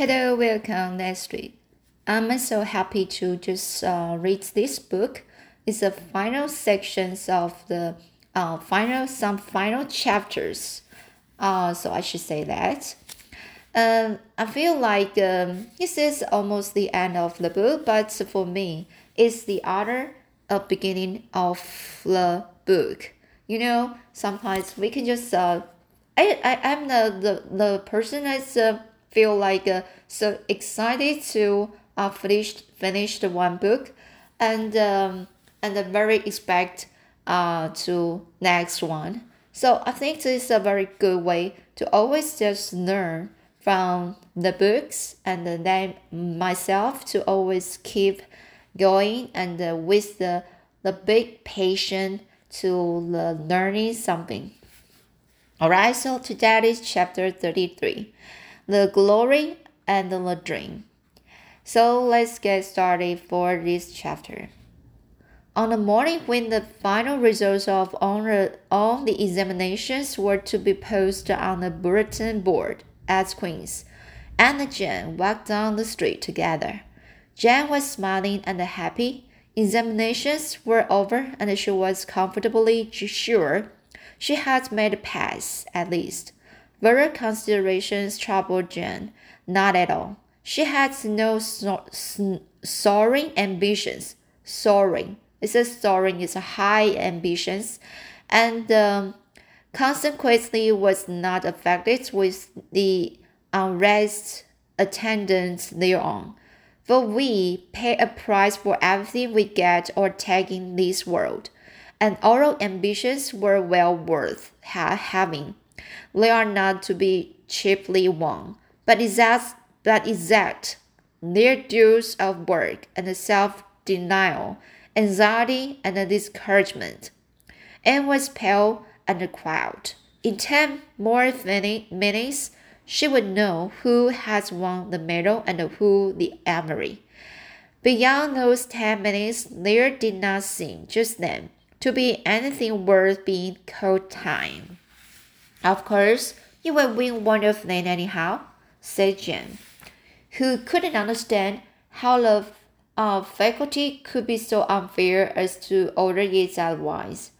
Hello, welcome week. I'm so happy to just uh, read this book. It's the final sections of the uh, final some final chapters. Uh, so I should say that. Um, I feel like um, this is almost the end of the book, but for me, it's the other uh, beginning of the book. You know, sometimes we can just uh, I, I I'm the the, the person that's uh, feel like uh, so excited to uh, finish the one book, and um, and very expect uh to next one. So I think this is a very good way to always just learn from the books and then myself to always keep going and uh, with the the big patience to learning something. Alright, so today is chapter 33 The Glory and the Dream. So let's get started for this chapter. On the morning when the final results of all the, the examinations were to be posted on the bulletin board at Queen's, Anne and Jane walked down the street together. Jane was smiling and happy. Examinations were over, and she was comfortably sure she had made a pass, at least. Other considerations troubled Jane. Not at all. She had no so soaring ambitions. Soaring. It's a soaring is high ambitions, and um, consequently was not affected with the unrest attendant thereon. For we pay a price for everything we get or take in this world and our ambitions were well worth ha having, they are not to be cheaply won, but exact, but exact their dues of work and self denial, anxiety and discouragement, Anne was pale and quiet. In ten more minutes, she would know who has won the medal and who the Avery. Beyond those ten minutes, there did not seem just then to be anything worth being called time. Of course, you will win one of them anyhow, said Jane, who couldn't understand how the uh, faculty could be so unfair as to order it otherwise.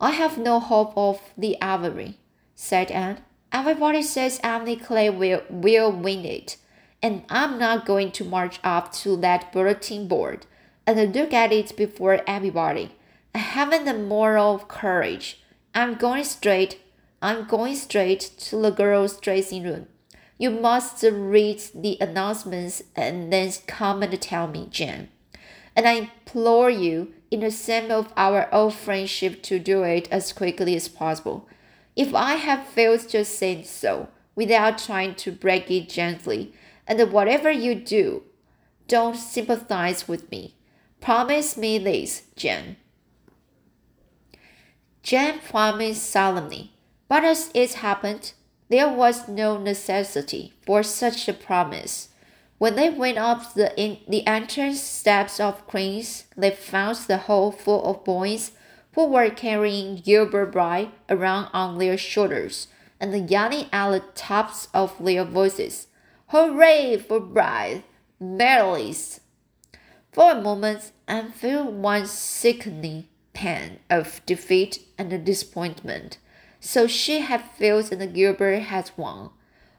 I have no hope of the Avery, said Anne. Everybody says Emily Clay will, will win it, and I'm not going to march up to that bulletin board and look at it before everybody I haven't the moral courage. I'm going straight. I'm going straight to the girls' dressing room. You must read the announcements and then come and tell me, Jane. And I implore you, in the name of our old friendship, to do it as quickly as possible. If I have failed, to say so, without trying to break it gently. And whatever you do, don't sympathize with me. Promise me this, Jane. Jane promised solemnly, but as it happened, there was no necessity for such a promise. When they went up the, in, the entrance steps of Queen's, they found the hall full of boys who were carrying Gilbert Blythe around on their shoulders and yelling at the tops of their voices, Hooray for Blythe! Medalist! For a moment, I felt one sickening pain of defeat and disappointment. So she had failed and Gilbert had won.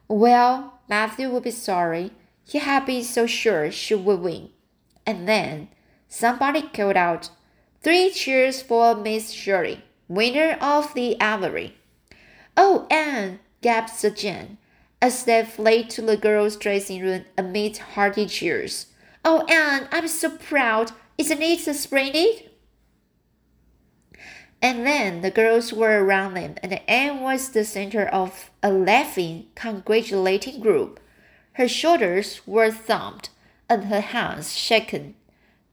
Well, Matthew would be sorry. He had been so sure she would win. And then somebody called out, Three cheers for Miss Shirley, winner of the Avery. Oh, Anne, gasped Jane, as they fled to the girls' dressing room amid hearty cheers. Oh, Anne, I'm so proud. Isn't it splendid? And then the girls were around them, and Anne was the center of a laughing, congratulating group. Her shoulders were thumped, and her hands shaken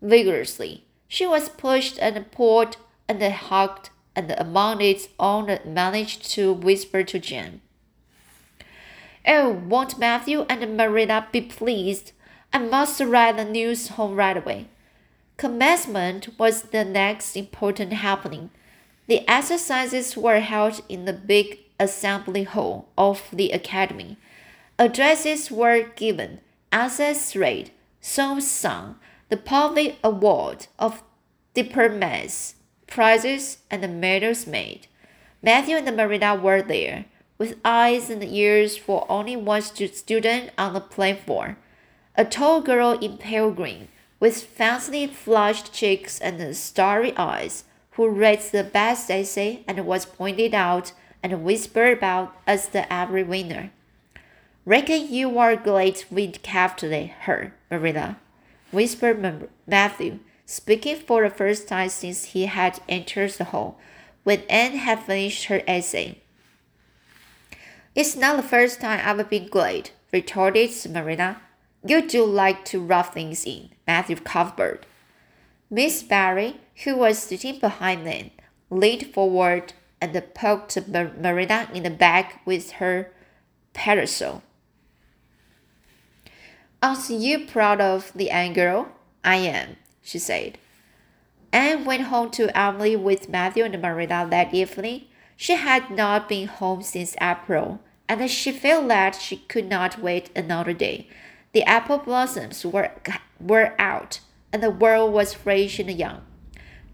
vigorously. She was pushed and pulled and hugged, and among its own managed to whisper to Jane. Oh, won't Matthew and Marilla be pleased? I must write the news home right away. Commencement was the next important happening. The exercises were held in the big assembly hall of the academy. Addresses were given, essays read, songs sung, the public award of diplomats, prizes, and the medals made. Matthew and Marilla were there, with eyes and ears for only one student on the platform. A tall girl in pale green, with faintly flushed cheeks and starry eyes, who read the best essay and was pointed out and whispered about as the Avery winner. Reckon you are glad we kept her, Marilla, whispered Matthew, speaking for the first time since he had entered the hall, when Anne had finished her essay. It's not the first time I've been glad, retorted Marilla. You do like to rub things in, Matthew Cuthbert. Miss Barry, who was sitting behind them, leaned forward and poked Marilla in the back with her parasol. Aren't you proud of the Anne girl? I am, she said. Anne went home to Emily with Matthew and Marilla that evening. She had not been home since April, and she felt that she could not wait another day. The apple blossoms were, were out, and the world was fresh and young.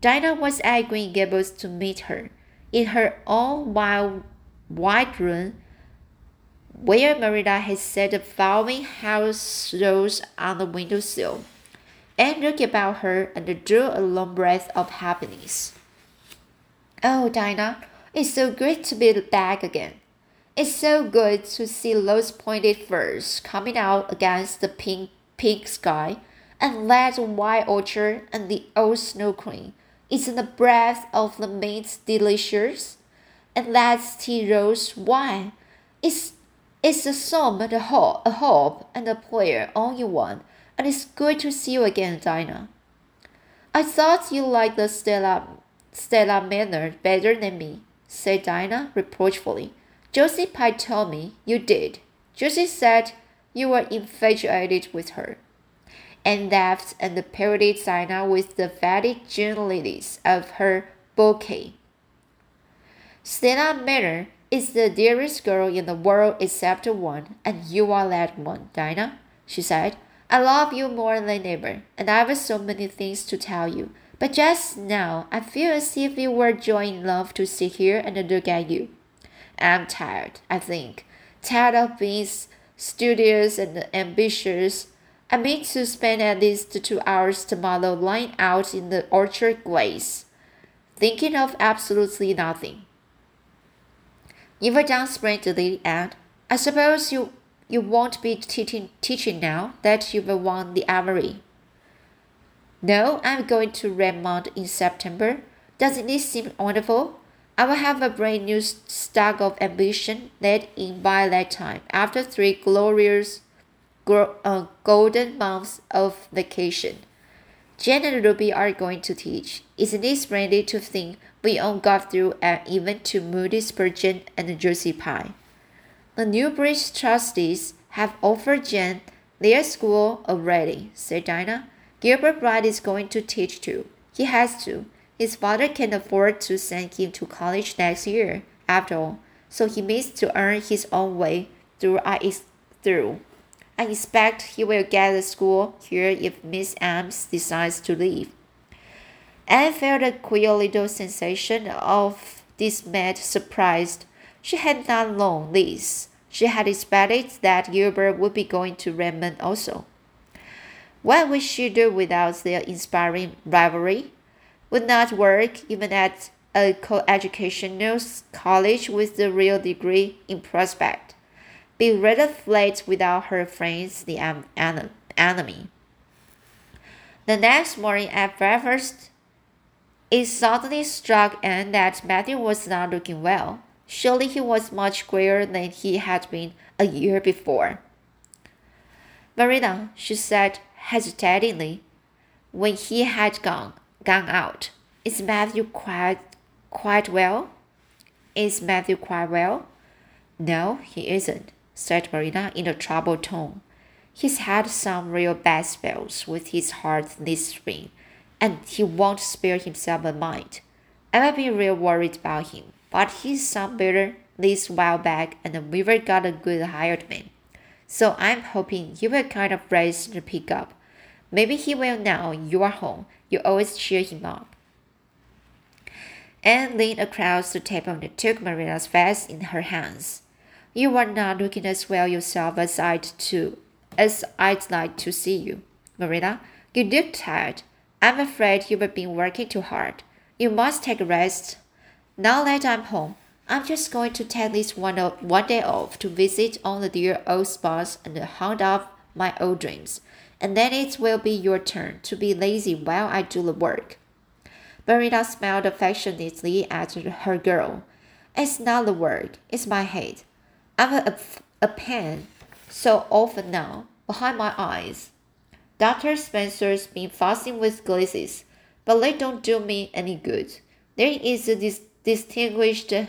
Diana was at Green Gables to meet her in her own wild white room, where Marilla had set the flowering house rose on the windowsill. Anne looked about her and drew a long breath of happiness. Oh, Diana, it's so great to be back again. It's so good to see those pointed firs coming out against the pink, pink sky, and that white orchard and the old snow queen isn't the breath of the mint delicious? And that's tea rose wine. It's it's a song and a hope, a hope and a prayer all in one. And it's good to see you again, Diana. I thought you liked the Stella Stella Maynard better than me, said Diana reproachfully. Josie Pye told me you did. Josie said you were infatuated with her and laughed and parodied Diana with the fatty June of her bouquet. Stella Maynard is the dearest girl in the world except one, and you are that one, Diana, she said. I love you more than ever, and I have so many things to tell you. But just now, I feel as if it were joy enough to sit here and look at you. I'm tired, I think. Tired of being studious and ambitious I mean to spend at least two hours tomorrow lying out in the orchard glades, thinking of absolutely nothing. You've done splendidly, Anne. I suppose you you won't be teaching teaching now that you've won the Avery. No, I'm going to Redmond in September. Doesn't it seem wonderful? I will have a brand new stock of ambition let in by that time, after three glorious uh, golden months of vacation. Jen and Ruby are going to teach. Isn't it splendid to think we all got through an event to Moody Spurgeon and Josie Pye? The Newbridge trustees have offered Jen their school already, said Diana. Gilbert Blythe is going to teach too. He has to. His father can afford to send him to college next year, after all, so he means to earn his own way through I through. I expect he will get a school here if Miss Ames decides to leave. Anne felt a queer little sensation of dismayed surprise. She had not known this. She had expected that Gilbert would be going to Redmond also. What would she do without their inspiring rivalry? Would not work even at a co-educational college with the real degree in prospect be rather flat without her friends, the enemy. The next morning at breakfast, it suddenly struck Anne that Matthew was not looking well. Surely he was much grayer than he had been a year before. Marilla, she said hesitatingly, when he had gone, gone out, is Matthew quite, quite well? Is Matthew quite well? No, he isn't said Marilla in a troubled tone. He's had some real bad spells with his heart this spring, and he won't spare himself a mind. I've been real worried about him, but he's some better this while back, and Weaver got a good hired man. So I'm hoping he will kind of raise the pick up. Maybe he will now you are home. You always cheer him up. Anne leaned across the table and took Marilla's face in her hands. You are not looking as well yourself as I'd to as I'd like to see you. Marilla, you look tired. I'm afraid you've been working too hard. You must take a rest. Now that I'm home, I'm just going to take this one, one day off to visit all the dear old spots and hunt up my old dreams. And then it will be your turn to be lazy while I do the work. Marilla smiled affectionately at her girl. It's not the work, it's my head. I've a, a pain so often now behind my eyes. Dr. Spencer's been fussing with glasses, but they don't do me any good. There is a dis distinguished uh,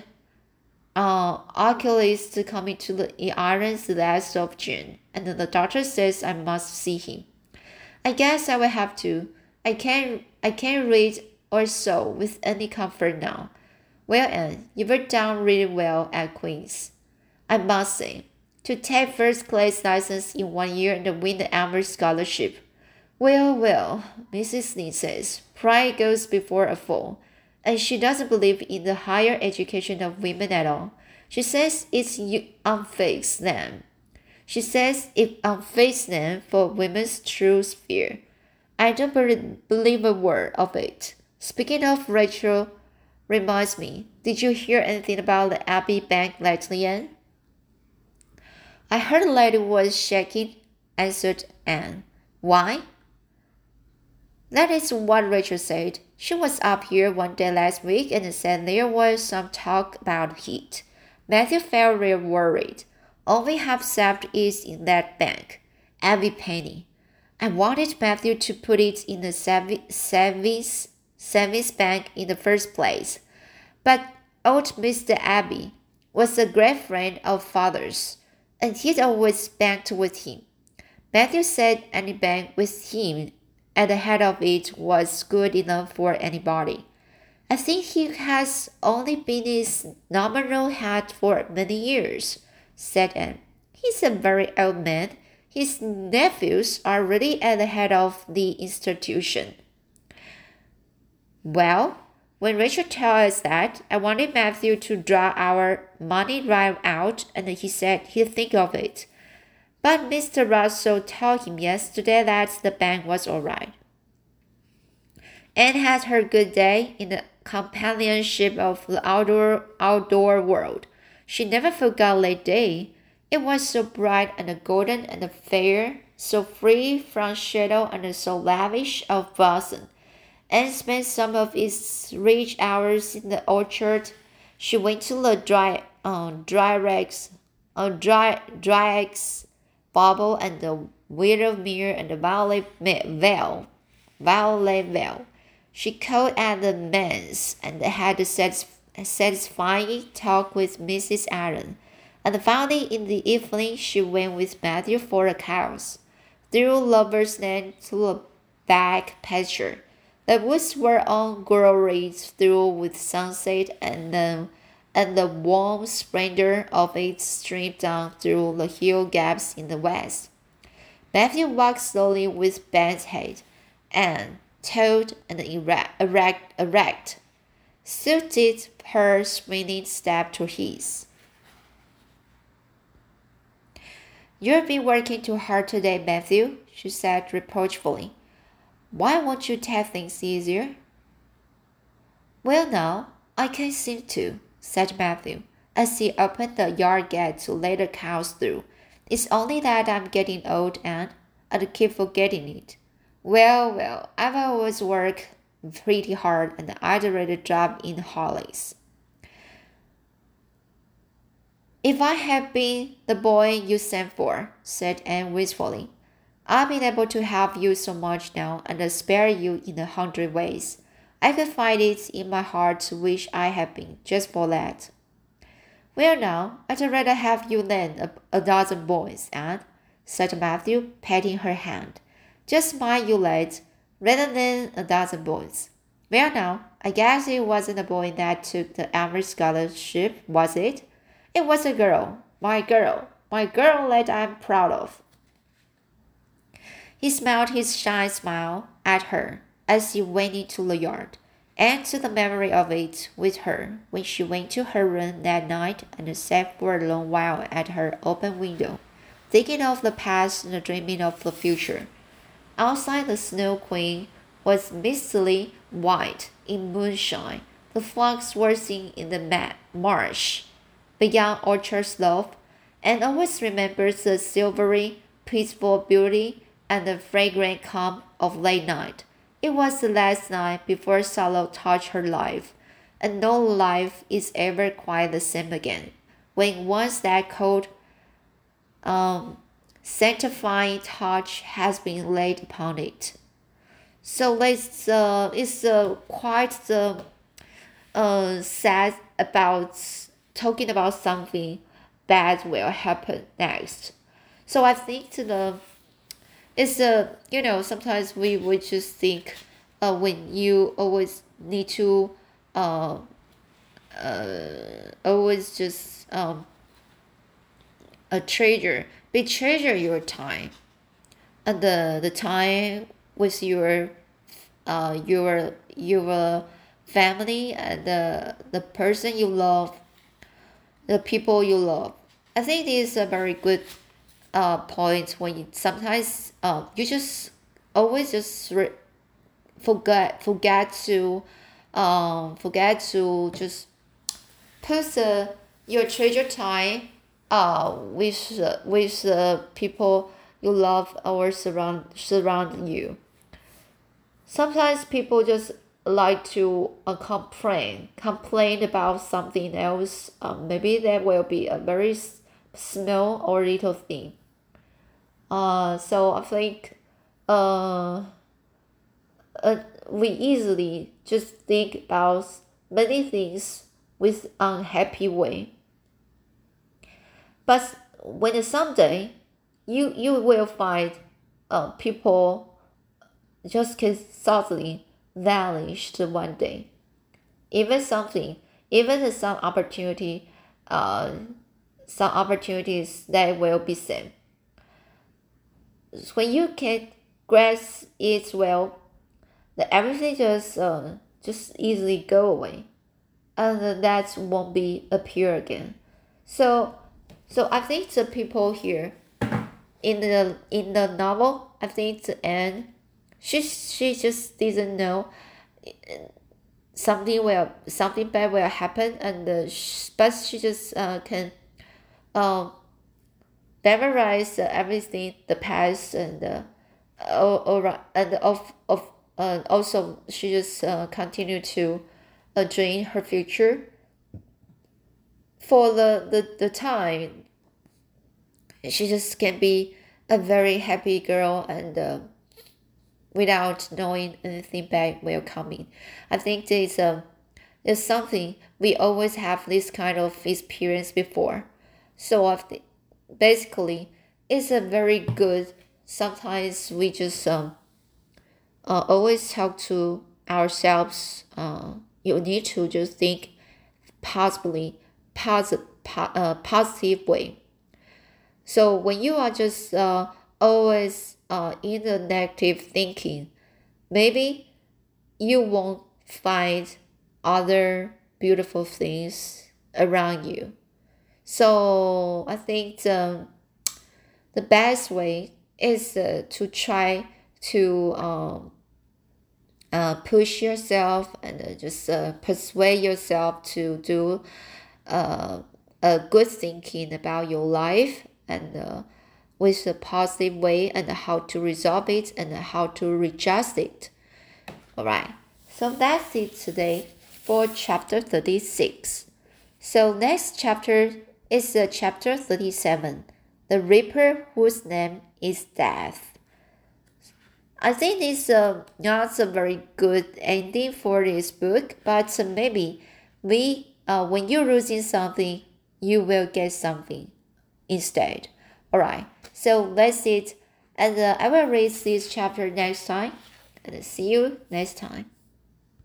oculist coming to the Irons last of June, and the doctor says I must see him. I guess I will have to. I can't I can't read or sew with any comfort now. Well, Anne, you were down really well at Queen's. I must say, to take first class license in one year and win the Elmer scholarship. Well, well, Mrs. Lynde says, pride goes before a fall, and she doesn't believe in the higher education of women at all. She says it's unfits them. She says it unfits them for women's true sphere. I don't believe a word of it. Speaking of Rachel, reminds me, did you hear anything about the Abbey Bank lately, Anne? I heard lady was shaking, answered Anne. Why? That is what Rachel said. She was up here one day last week and said there was some talk about heat. Matthew felt real worried. All we have saved is in that bank, every penny. I wanted Matthew to put it in the savings savings bank in the first place. But old Mr. Abbey was a great friend of father's, and he'd always banked with him. Matthew said any bank with him at the head of it was good enough for anybody. I think he has only been his nominal head for many years, said Anne. He's a very old man. His nephews are really at the head of the institution. Well, when Rachel told us that, I wanted Matthew to draw our money right out, and he said he'd think of it. But Mr. Russell told him yesterday that the bank was all right. Anne had her good day in the companionship of the outdoor outdoor world. She never forgot that day. It was so bright and golden and fair, so free from shadow and so lavish of blossom and spent some of its rich hours in the orchard. She went to the dry um, dry rags, uh, dry dry bubble and the Willowmere and the Violet Vale, Violet Vale. She called at the manse and had a satisfying talk with Mrs. Allan. And finally, in the evening, she went with Matthew for a cows, through Lover's Lane to a back pasture the woods were all glory through with sunset, and the, and the warm splendor of it streamed down through the hill gaps in the west. Matthew walked slowly with bent head, and taut and erect, erect, erect suited her swinging step to his. You've been working too hard today, Matthew, she said reproachfully. Why won't you take things easier? Well, now, I can't seem to, said Matthew, as he opened the yard gate to let the cows through. It's only that I'm getting old and I keep forgetting it. Well, well, I've always worked pretty hard and I'd rather job in Hollis. If I had been the boy you sent for, said Anne wistfully, I've been able to help you so much now and spare you in a hundred ways. I can find it in my heart to wish I had been just for that. Well, now, I'd rather have you than a, a dozen boys, Anne, said Matthew, patting her hand. Just mind you, lad, rather than a dozen boys. Well, now, I guess it wasn't a boy that took the Elmer scholarship, was it? It was a girl, my girl, my girl that I'm proud of. He smiled his shy smile at her as he went into the yard, and to the memory of it with her when she went to her room that night and sat for a long while at her open window, thinking of the past and dreaming of the future. Outside, the snow queen was mistily white in moonshine. The flocks were seen in the marsh beyond orchard slope, and always remembers the silvery, peaceful beauty and the fragrant calm of late night. It was the last night before sorrow touched her life, and no life is ever quite the same again. When once that cold, um, sanctifying touch has been laid upon it. So it's uh, it's uh, quite the uh, sad about talking about something bad will happen next. So I think the it's a you know sometimes we would just think uh, when you always need to uh, uh, always just um, a treasure be treasure your time. And the the time with your uh your your family and the the person you love the people you love. I think this is a very good uh, point when you sometimes uh, you just always just re- forget forget to um, forget to just put the, your treasure time uh, with uh, with the people you love or surround surround you. Sometimes people just like to uh, complain complain about something else. Um, maybe that will be a very small or little thing uh, so I think uh, uh, we easily just think about many things with unhappy way. But when someday you you will find uh, people just can suddenly vanished one day. Even something, even some opportunity, uh, some opportunities that will be same when you can grasp it well, the everything just uh, just easily go away, and that won't be appear again. So, so I think the people here, in the in the novel, I think the end, she she just didn't know something will something bad will happen and uh, but she just uh, can um memorize everything the past and uh, or, and of of uh, also she just uh, continue to uh, dream her future. For the, the the time she just can be a very happy girl and uh, without knowing anything bad will coming i think there's uh, is something we always have this kind of experience before. So i basically it's a very good sometimes we just um, uh, always talk to ourselves uh, you need to just think possibly positive, uh, positive way. So when you are just uh, always uh, in the negative thinking maybe you won't find other beautiful things around you so I think the, the best way is uh, to try to um, uh, push yourself and uh, just uh, persuade yourself to do uh, a good thinking about your life and uh, with a positive way and how to resolve it and how to readjust it. All right. So that's it today for chapter 36. So next chapter is uh, chapter 37 The Reaper Whose Name is Death. I think it's uh, not a very good ending for this book, but maybe we, uh, when you're losing something, you will get something instead. Alright, so that's it. And uh, I will read this chapter next time. And see you next time.